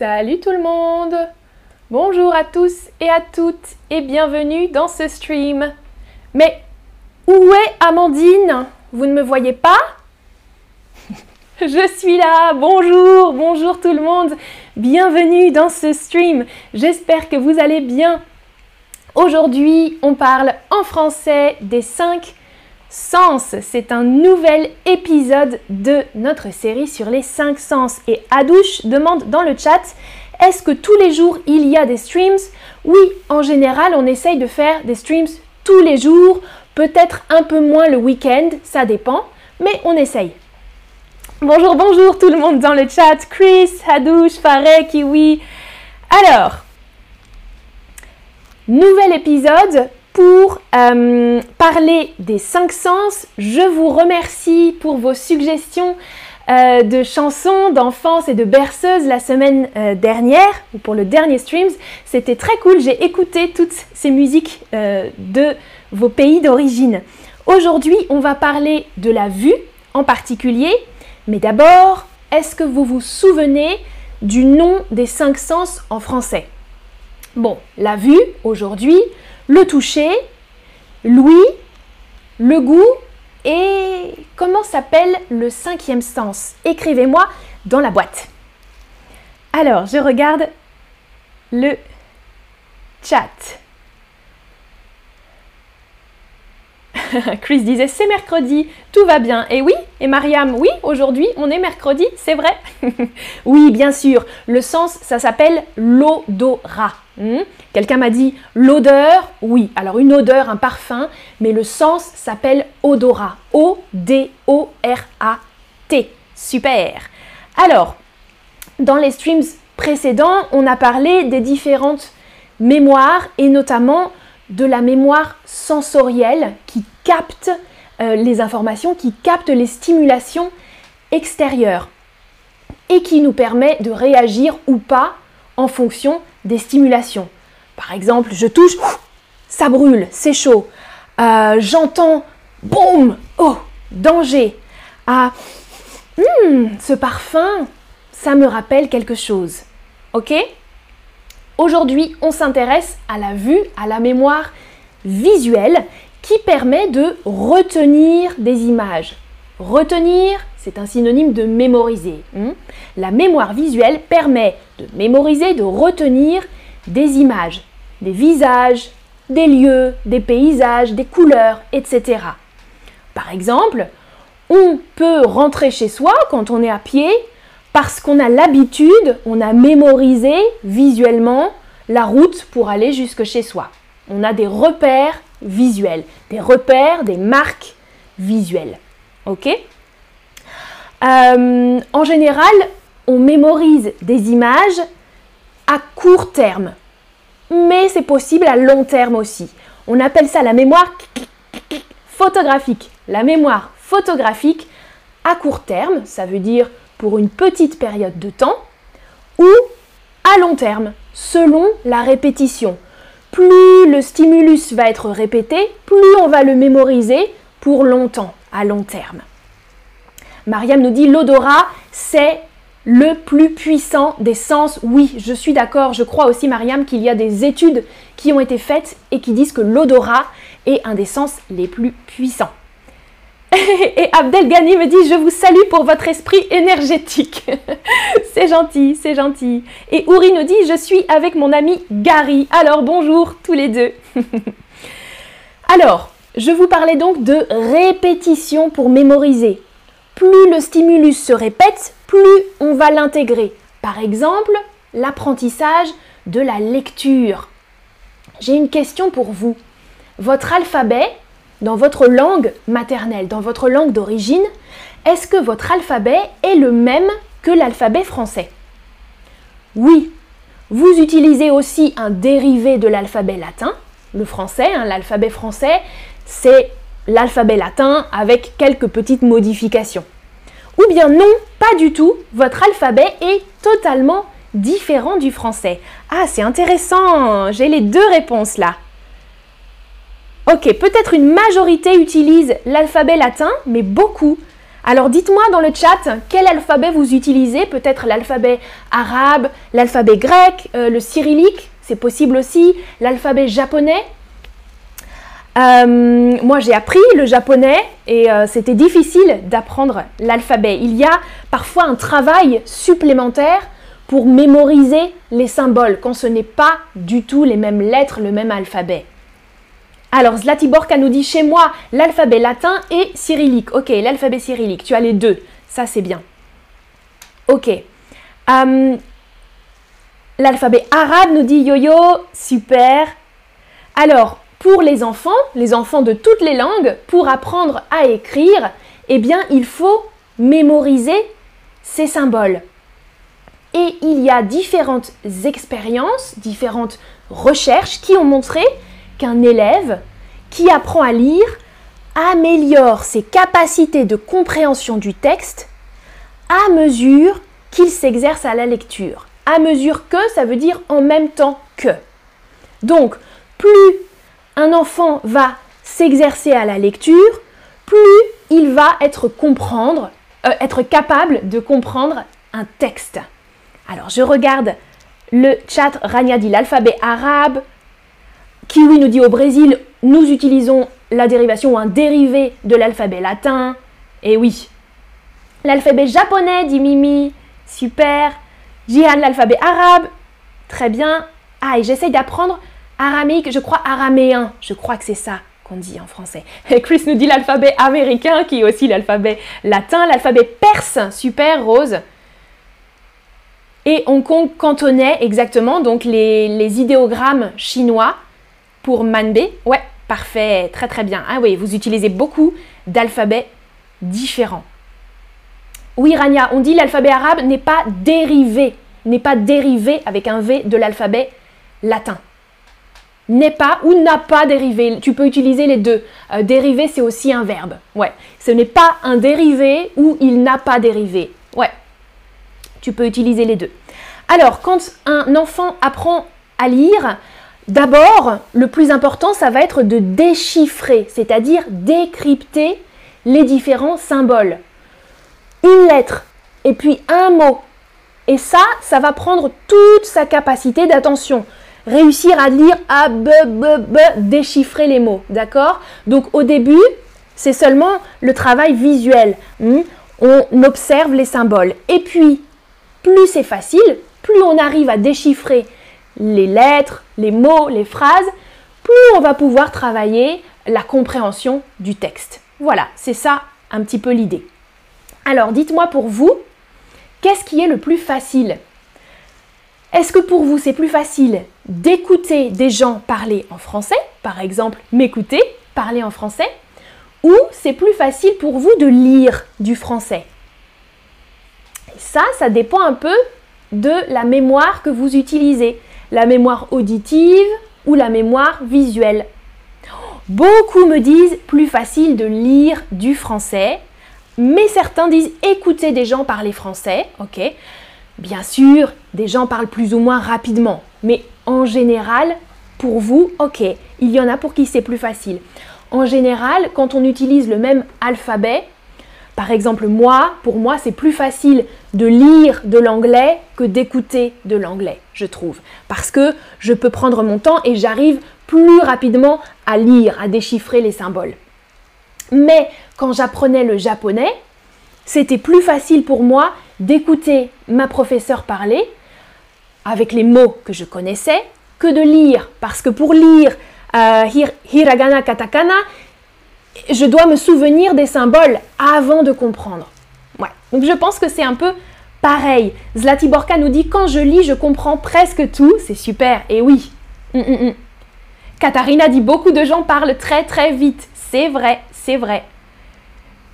Salut tout le monde Bonjour à tous et à toutes et bienvenue dans ce stream. Mais où est Amandine? Vous ne me voyez pas? Je suis là Bonjour Bonjour tout le monde Bienvenue dans ce stream. J'espère que vous allez bien. Aujourd'hui, on parle en français des 5 sens. C'est un nouvel épisode de notre série sur les 5 sens. Et Adouche demande dans le chat, est-ce que tous les jours il y a des streams? Oui, en général, on essaye de faire des streams tous les jours, peut-être un peu moins le week-end, ça dépend, mais on essaye. Bonjour, bonjour tout le monde dans le chat. Chris, Hadouche, Farek, Kiwi. Alors, nouvel épisode pour euh, parler des cinq sens. Je vous remercie pour vos suggestions euh, de chansons d'enfance et de berceuses la semaine euh, dernière, ou pour le dernier streams. C'était très cool, j'ai écouté toutes ces musiques de vos pays d'origine. Aujourd'hui, on va parler de la vue en particulier, mais d'abord, est-ce que vous vous souvenez du nom des cinq sens en français? Bon, la vue, aujourd'hui, le toucher, l'ouïe, le goût et comment s'appelle le cinquième sens? Écrivez-moi dans la boîte. Alors, je regarde le chat. Chris disait c'est mercredi, tout va bien. Et oui, et Mariam, oui, aujourd'hui on est mercredi, c'est vrai. oui, bien sûr, le sens, ça s'appelle l'odorat. Hmm? Quelqu'un m'a dit l'odeur, oui, alors une odeur, un parfum, mais le sens s'appelle odorat. O-D-O-R-A-T. Super. Alors, dans les streams précédents, on a parlé des différentes mémoires et notamment de la mémoire sensorielle qui capte euh, les informations, qui capte les stimulations extérieures et qui nous permet de réagir ou pas en fonction des stimulations. Par exemple, je touche, ça brûle, c'est chaud. Euh, j'entends, boum, oh, danger. Ah, hmm, ce parfum, ça me rappelle quelque chose. Ok? Aujourd'hui, on s'intéresse à la vue, à la mémoire visuelle qui permet de retenir des images. Retenir, c'est un synonyme de mémoriser. Hmm? La mémoire visuelle permet de mémoriser, de retenir des images, des visages, des lieux, des paysages, des couleurs, etc. Par exemple, on peut rentrer chez soi quand on est à pied parce qu'on a l'habitude, on a mémorisé visuellement la route pour aller jusque chez soi. On a des repères visuels, des repères, des marques visuelles. Euh, En général, on mémorise des images à court terme, mais c'est possible à long terme aussi. On appelle ça la mémoire photographique. La mémoire photographique à court terme, ça veut dire pour une petite période de temps ou à long terme, selon la répétition. Plus le stimulus va être répété, plus on va le mémoriser pour longtemps, à long terme. Mariam nous dit l'odorat, c'est le plus puissant des sens. Oui, je suis d'accord. Je crois aussi, Mariam, qu'il y a des études qui ont été faites et qui disent que l'odorat est un des sens les plus puissants. Et Abdel Ghani me dit Je vous salue pour votre esprit énergétique. c'est gentil, c'est gentil. Et Ouri nous dit Je suis avec mon ami Gary. Alors bonjour tous les deux. Alors, je vous parlais donc de répétition pour mémoriser. Plus le stimulus se répète, plus on va l'intégrer. Par exemple, l'apprentissage de la lecture. J'ai une question pour vous. Votre alphabet, dans votre langue maternelle, dans votre langue d'origine, est-ce que votre alphabet est le même que l'alphabet français? Oui, vous utilisez aussi un dérivé de l'alphabet latin, le français, hein, l'alphabet français, c'est l'alphabet latin avec quelques petites modifications. Ou bien non, pas du tout, votre alphabet est totalement différent du français. Ah, c'est intéressant, j'ai les deux réponses là. Ok, peut-être une majorité utilise l'alphabet latin, mais beaucoup Alors dites-moi dans le chat quel alphabet vous utilisez, peut-être l'alphabet arabe, l'alphabet grec, euh, le cyrillique, c'est possible aussi, l'alphabet japonais. Euh, moi j'ai appris le japonais et euh, c'était difficile d'apprendre l'alphabet. Il y a parfois un travail supplémentaire pour mémoriser les symboles quand ce n'est pas du tout les mêmes lettres, le même alphabet. Alors, Zlatiborka nous dit chez moi l'alphabet latin et cyrillique. Ok, l'alphabet cyrillique, tu as les deux. Ça, c'est bien. Ok. Euh, l'alphabet arabe nous dit yo-yo, super. Alors, pour les enfants, les enfants de toutes les langues, pour apprendre à écrire, eh bien, il faut mémoriser ces symboles. Et il y a différentes expériences, différentes recherches qui ont montré qu'un élève qui apprend à lire améliore ses capacités de compréhension du texte à mesure qu'il s'exerce à la lecture. À mesure que, ça veut dire en même temps que. Donc, plus un enfant va s'exercer à la lecture, plus il va être comprendre, euh, être capable de comprendre un texte. Alors, je regarde le chat. Rania l'alphabet arabe, Kiwi nous dit au Brésil, nous utilisons la dérivation ou un dérivé de l'alphabet latin. Et oui. L'alphabet japonais, dit Mimi. Super. Jihan, l'alphabet arabe. Très bien. Ah, et j'essaye d'apprendre araméique, je crois araméen. Je crois que c'est ça qu'on dit en français. Et Chris nous dit l'alphabet américain, qui est aussi l'alphabet latin. L'alphabet perse, super, Rose. Et Hong Kong cantonais, exactement, donc les, les idéogrammes chinois pour Manbe, ouais, parfait, très très bien. Ah oui, vous utilisez beaucoup d'alphabets différents. Oui, Rania, on dit l'alphabet arabe n'est pas dérivé, n'est pas dérivé avec un V de l'alphabet latin. N'est pas ou n'a pas dérivé. Tu peux utiliser les deux. Euh, dérivé, c'est aussi un verbe. Ouais. Ce n'est pas un dérivé ou il n'a pas dérivé. Ouais. Tu peux utiliser les deux. Alors, quand un enfant apprend à lire, D'abord, le plus important, ça va être de déchiffrer, c'est-à-dire décrypter les différents symboles. Une lettre et puis un mot. Et ça, ça va prendre toute sa capacité d'attention. Réussir à lire A, B, B, B, déchiffrer les mots. D'accord? Donc au début, c'est seulement le travail visuel. Hmm? On observe les symboles. Et puis, plus c'est facile, plus on arrive à déchiffrer les lettres, les mots, les phrases, plus on va pouvoir travailler la compréhension du texte. Voilà, c'est ça un petit peu l'idée. Alors dites-moi pour vous, qu'est-ce qui est le plus facile? Est-ce que pour vous c'est plus facile d'écouter des gens parler en français, par exemple m'écouter, parler en français, ou c'est plus facile pour vous de lire du français? Ça, ça dépend un peu de la mémoire que vous utilisez la mémoire auditive ou la mémoire visuelle. Beaucoup me disent plus facile de lire du français, mais certains disent écouter des gens parler français, ok Bien sûr, des gens parlent plus ou moins rapidement, mais en général, pour vous, ok, il y en a pour qui c'est plus facile. En général, quand on utilise le même alphabet, par exemple, moi, pour moi, c'est plus facile de lire de l'anglais que d'écouter de l'anglais, je trouve. Parce que je peux prendre mon temps et j'arrive plus rapidement à lire, à déchiffrer les symboles. Mais quand j'apprenais le japonais, c'était plus facile pour moi d'écouter ma professeure parler avec les mots que je connaissais que de lire. Parce que pour lire euh, hiragana, katakana, je dois me souvenir des symboles avant de comprendre. Ouais. Donc je pense que c'est un peu pareil. Zlatiborka nous dit quand je lis, je comprends presque tout. C'est super. Et oui. Hum. Katharina dit beaucoup de gens parlent très très vite. C'est vrai, c'est vrai.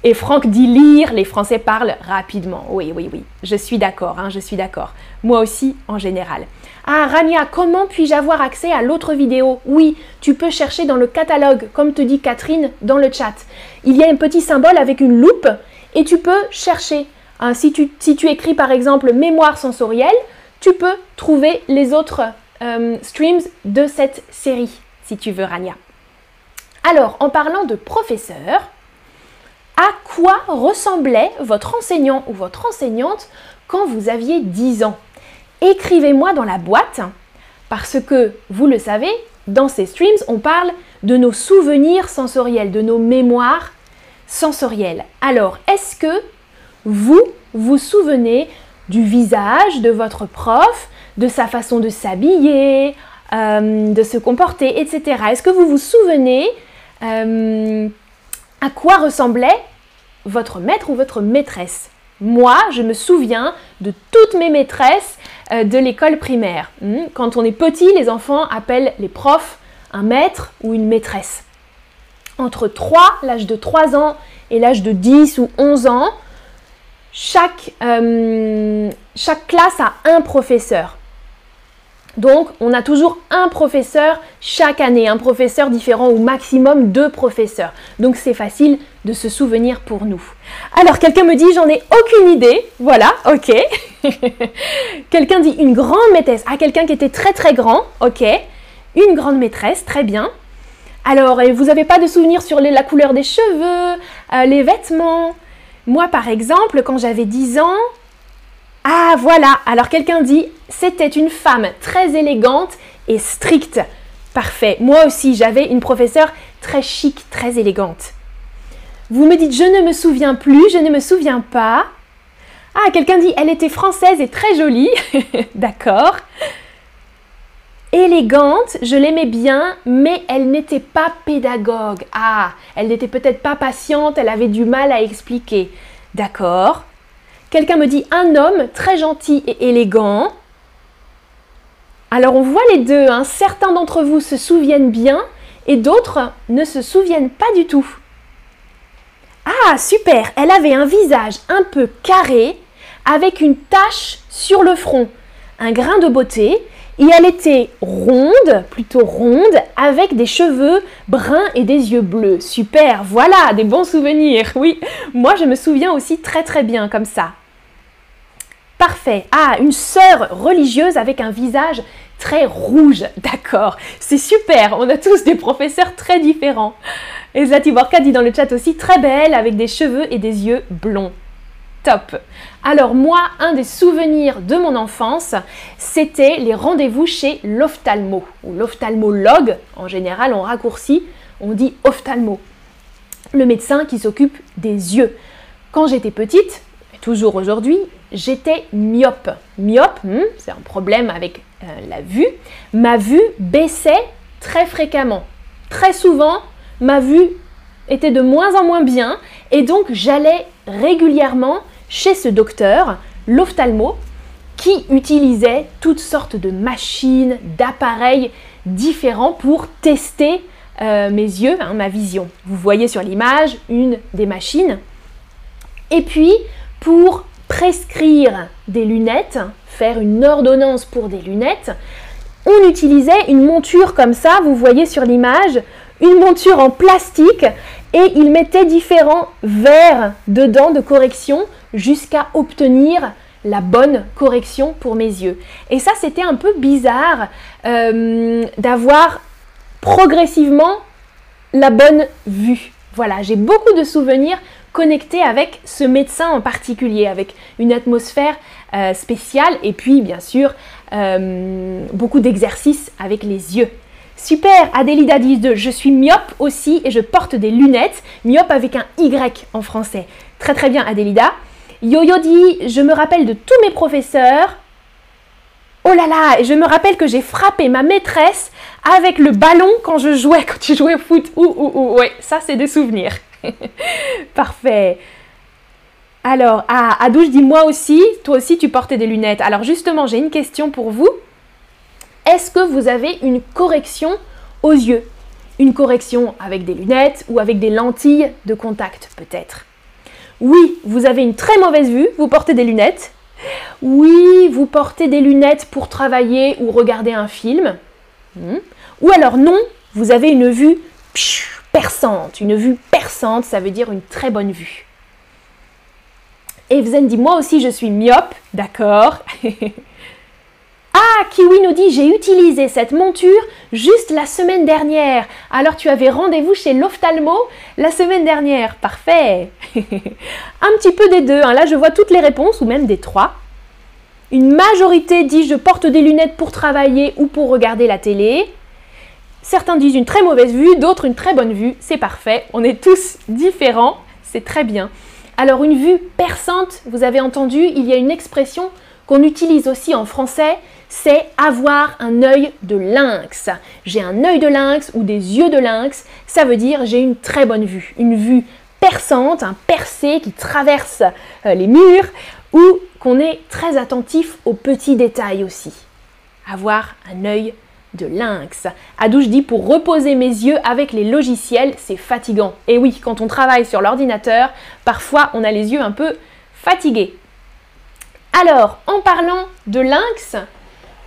Et Franck dit lire, les Français parlent rapidement. Oui, oui, oui, je suis d'accord, hein, je suis d'accord. Moi aussi, en général. Ah, Rania, comment puis-je avoir accès à l'autre vidéo? Oui, tu peux chercher dans le catalogue, comme te dit Catherine dans le chat. Il y a un petit symbole avec une loupe et tu peux chercher. Si, tu, si, tu, écris par exemple mémoire sensorielle, tu peux trouver les autres euh, streams de cette série, si tu veux, Rania. Alors, en parlant de professeur, à quoi ressemblait votre enseignant ou votre enseignante quand vous aviez 10 ans? Écrivez-moi dans la boîte parce que, vous le savez, dans ces streams, on parle de nos souvenirs sensoriels, de nos mémoires sensorielles. Alors, est-ce que vous vous souvenez du visage de votre prof, de sa façon de s'habiller, euh, de se comporter, etc. Est-ce que vous vous souvenez euh, à quoi ressemblait votre maître ou votre maîtresse? Moi, je me souviens de toutes mes maîtresses euh, de l'école primaire. Hmm, quand on est petit, les enfants appellent les profs un maître ou une maîtresse. Entre 3, l'âge de 3 ans, et l'âge de 10 ou 11 ans, chaque, chaque classe a un professeur. Donc, on a toujours un professeur chaque année, un professeur différent ou maximum deux professeurs. Donc, c'est facile de se souvenir pour nous. Alors, quelqu'un me dit, j'en ai aucune idée. Voilà, ok. quelqu'un dit une grande maîtresse. Ah, quelqu'un qui était très très grand. Ok. Une grande maîtresse, très bien. Alors, vous n'avez pas de souvenir sur la couleur des cheveux, euh, les vêtements? Moi, par exemple, quand j'avais 10 ans, ah voilà, alors quelqu'un dit, c'était une femme très élégante et stricte. Parfait, moi aussi j'avais une professeure très chic, très élégante. Vous me dites, je ne me souviens plus, je ne me souviens pas. Ah, quelqu'un dit, elle était française et très jolie. D'accord. Élégante, je l'aimais bien, mais elle n'était pas pédagogue. Ah, elle n'était peut-être pas patiente, elle avait du mal à expliquer. D'accord. Quelqu'un me dit un homme très gentil et élégant. Alors on voit les deux, hein. certains d'entre vous se souviennent bien et d'autres ne se souviennent pas du tout. Ah, super, elle avait un visage un peu carré avec une tache sur le front, un grain de beauté, et elle était ronde, plutôt ronde, avec des cheveux bruns et des yeux bleus. Super, voilà, des bons souvenirs. Oui, moi je me souviens aussi très très bien comme ça. Parfait. Ah, une sœur religieuse avec un visage très rouge. D'accord. C'est super. On a tous des professeurs très différents. Et Zatiborka dit dans le chat aussi très belle avec des cheveux et des yeux blonds. Top. Alors moi, un des souvenirs de mon enfance, c'était les rendez-vous chez l'ophtalmo ou l'ophtalmologue. En général, on raccourcit, on dit ophtalmo. Le médecin qui s'occupe des yeux. Quand j'étais petite, et toujours aujourd'hui, j'étais myope. Myope, hmm, c'est un problème avec euh, la vue. Ma vue baissait très fréquemment. Très souvent, ma vue était de moins en moins bien et donc j'allais régulièrement chez ce docteur, l'ophtalmo, qui utilisait toutes sortes de machines, d'appareils différents pour tester euh, mes yeux, hein, ma vision. Vous voyez sur l'image une des machines. Et puis, pour prescrire des lunettes, faire une ordonnance pour des lunettes, on utilisait une monture comme ça, vous voyez sur l'image, une monture en plastique et il mettait différents verres dedans de correction jusqu'à obtenir la bonne correction pour mes yeux. Et ça, c'était un peu bizarre euh, d'avoir progressivement la bonne vue. Voilà, j'ai beaucoup de souvenirs connecté avec ce médecin en particulier, avec une atmosphère euh, spéciale et puis bien sûr euh, beaucoup d'exercices avec les yeux. Super, Adélida dit je suis myope aussi et je porte des lunettes, myope avec un Y en français. Très très bien Adélida. Yo-Yo dit je me rappelle de tous mes professeurs. Oh là là, je me rappelle que j'ai frappé ma maîtresse avec le ballon quand je jouais, quand tu jouais au foot. Ouh, ouh, ouh, ouais, ça c'est des souvenirs. Parfait. Alors, ah, Adouche dit moi aussi, toi aussi tu portais des lunettes. Alors justement, j'ai une question pour vous. Est-ce que vous avez une correction aux yeux? Une correction avec des lunettes ou avec des lentilles de contact peut-être? Oui, vous avez une très mauvaise vue, vous portez des lunettes. Oui, vous portez des lunettes pour travailler ou regarder un film. Hmm. Ou alors non, vous avez une vue perçante. Une vue perçante, ça veut dire une très bonne vue. Evzen dit moi aussi je suis myope, d'accord. Ah, Kiwi nous dit j'ai utilisé cette monture juste la semaine dernière. Alors tu avais rendez-vous chez l'ophtalmo la semaine dernière. Parfait. Un petit peu des deux. Hein. Là, je vois toutes les réponses ou même des trois. Une majorité dit je porte des lunettes pour travailler ou pour regarder la télé. Certains disent une très mauvaise vue, d'autres une très bonne vue. C'est parfait. On est tous différents. C'est très bien. Alors une vue perçante, vous avez entendu, il y a une expression qu'on utilise aussi en français, c'est avoir un œil de lynx. J'ai un œil de lynx ou des yeux de lynx, ça veut dire j'ai une très bonne vue, une vue perçante, un percé qui traverse euh, les murs ou qu'on est très attentif aux petits détails aussi. Avoir un œil de lynx. Adouche dit pour reposer mes yeux avec les logiciels, c'est fatigant. Et oui, quand on travaille sur l'ordinateur, parfois on a les yeux un peu fatigués. Alors, en parlant de lynx,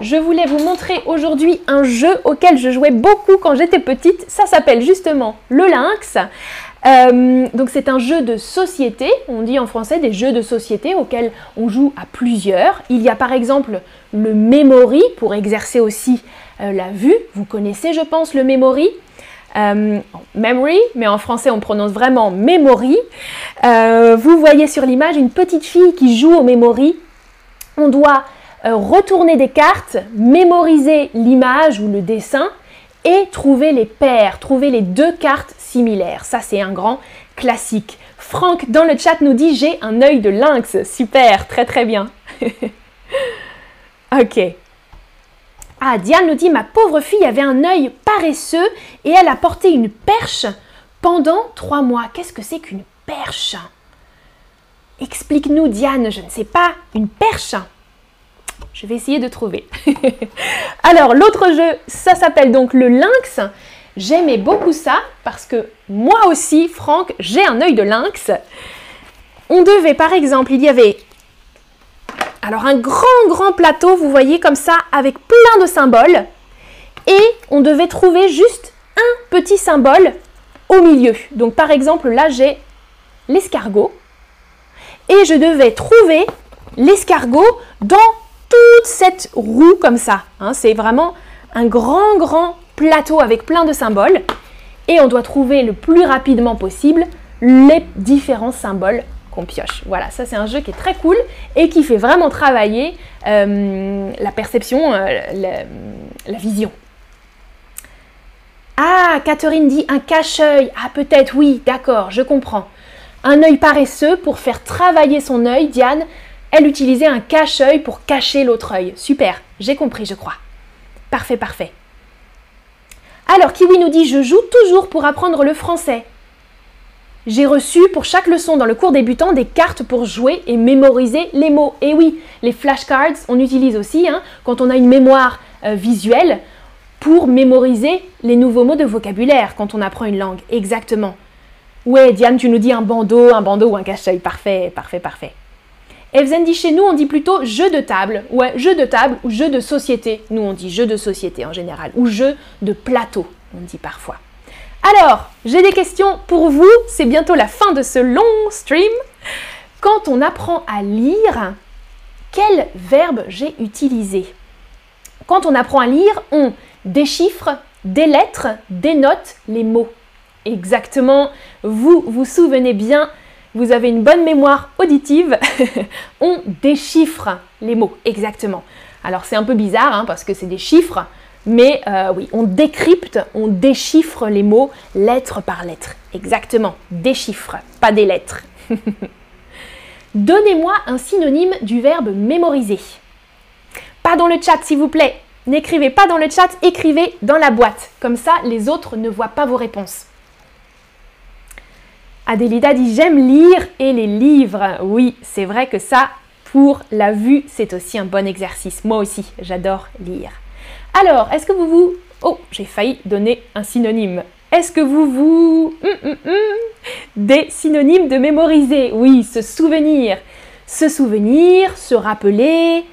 je voulais vous montrer aujourd'hui un jeu auquel je jouais beaucoup quand j'étais petite. Ça s'appelle justement le lynx. Euh, donc c'est un jeu de société, on dit en français des jeux de société auxquels on joue à plusieurs. Il y a par exemple le memory pour exercer aussi euh, la vue. Vous connaissez je pense le memory? Euh, memory, mais en français on prononce vraiment memory. vous voyez sur l'image une petite fille qui joue au memory. On doit retourner des cartes, mémoriser l'image ou le dessin et trouver les paires, trouver les deux cartes similaires. Ça, c'est un grand classique. Franck dans le chat nous dit j'ai un œil de lynx. Super, très très bien. ok. Ah, Diane nous dit ma pauvre fille avait un œil paresseux et elle a porté une perche pendant trois mois. Qu'est-ce que c'est qu'une perche? Explique-nous, Diane, je ne sais pas. Une perche je vais essayer de trouver. Alors, l'autre jeu, ça s'appelle donc le lynx. J'aimais beaucoup ça parce que moi aussi, Franck, j'ai un œil de lynx. On devait, par exemple, il y avait alors un grand, grand plateau, vous voyez, comme ça, avec plein de symboles. Et on devait trouver juste un petit symbole au milieu. Donc, par exemple, là, j'ai l'escargot. Et je devais trouver l'escargot dans toute cette roue comme ça. Hein. c'est vraiment un grand, grand plateau avec plein de symboles. Et on doit trouver le plus rapidement possible les différents symboles qu'on pioche. Voilà, ça c'est un jeu qui est très cool et qui fait vraiment travailler euh, la perception, euh, la, vision. Ah, Catherine dit un cache-œil. Ah, peut-être, oui, d'accord, je comprends. Un œil paresseux pour faire travailler son œil, Diane, elle utilisait un cache-œil pour cacher l'autre œil. Super, j'ai compris, je crois. Parfait, parfait. Alors, Kiwi nous dit Je joue toujours pour apprendre le français. J'ai reçu pour chaque leçon dans le cours débutant des cartes pour jouer et mémoriser les mots. Et oui, les flashcards, on utilise aussi hein, quand on a une mémoire euh, visuelle pour mémoriser les nouveaux mots de vocabulaire quand on apprend une langue. Exactement. Ouais, Diane, tu nous dis un bandeau, un bandeau ou un cache-œil. Parfait, parfait, parfait. Evzen dit chez nous, on dit plutôt jeu de table. Ouais, jeu de table ou jeu de société. Nous, on dit jeu de société en général. Ou jeu de plateau, on dit parfois. Alors, j'ai des questions pour vous. C'est bientôt la fin de ce long stream. Quand on apprend à lire, quel verbe j'ai utilisé? Quand on apprend à lire, on déchiffre, délettre, dénote les mots. Exactement. Vous vous souvenez bien vous avez une bonne mémoire auditive, on déchiffre les mots exactement. Alors c'est un peu bizarre hein, parce que c'est des chiffres, mais euh, oui, on décrypte, on déchiffre les mots lettre par lettre. Exactement, déchiffre, pas des lettres. Donnez-moi un synonyme du verbe mémoriser. Pas dans le chat s'il vous plaît. N'écrivez pas dans le chat, écrivez dans la boîte. Comme ça, les autres ne voient pas vos réponses. Adélida dit j'aime lire et les livres. Oui, c'est vrai que ça, pour la vue, c'est aussi un bon exercice. Moi aussi, j'adore lire. Alors, est-ce que vous vous... Oh, j'ai failli donner un synonyme. Est-ce que vous vous... Hum, hum, hum, des synonymes de mémoriser? Oui, se souvenir. Se souvenir, se rappeler,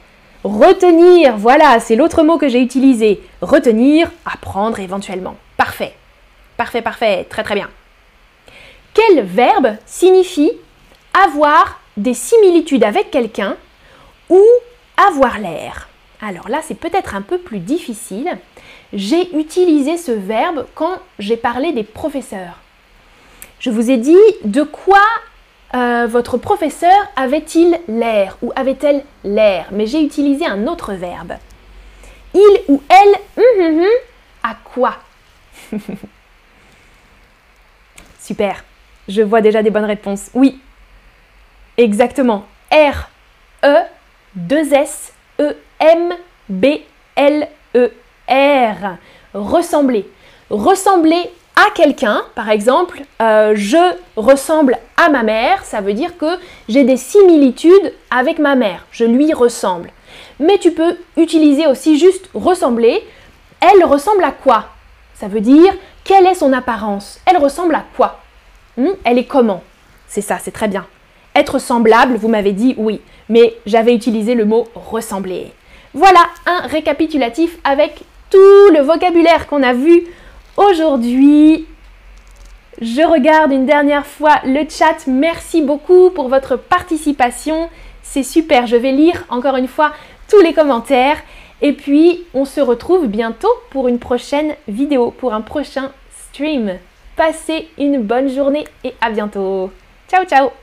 retenir. Voilà, c'est l'autre mot que j'ai utilisé. Retenir, apprendre éventuellement. Parfait. Parfait, parfait. Très, très bien. Quel verbe signifie avoir des similitudes avec quelqu'un ou avoir l'air Alors là, c'est peut-être un peu plus difficile. J'ai utilisé ce verbe quand j'ai parlé des professeurs. Je vous ai dit de quoi euh, votre professeur avait-il l'air ou avait-elle l'air? Mais j'ai utilisé un autre verbe. Il ou elle, hum, hum, hum, à quoi? Super, je vois déjà des bonnes réponses. Oui, exactement. R, E, 2 S, E, M, B, L, E, R. Ressembler. Ressembler à quelqu'un, par exemple, euh, je ressemble à ma mère, ça veut dire que j'ai des similitudes avec ma mère, je lui ressemble. Mais tu peux utiliser aussi juste ressembler. Elle ressemble à quoi? Ça veut dire quelle est son apparence? Elle ressemble à quoi? Hmm Elle est comment? C'est ça, c'est très bien. Être semblable, vous m'avez dit oui, mais j'avais utilisé le mot ressembler. Voilà un récapitulatif avec tout le vocabulaire qu'on a vu aujourd'hui. Je regarde une dernière fois le chat. Merci beaucoup pour votre participation. C'est super. Je vais lire encore une fois tous les commentaires. Et puis, on se retrouve bientôt pour une prochaine vidéo, pour un prochain stream. Passez une bonne journée et à bientôt. Ciao, ciao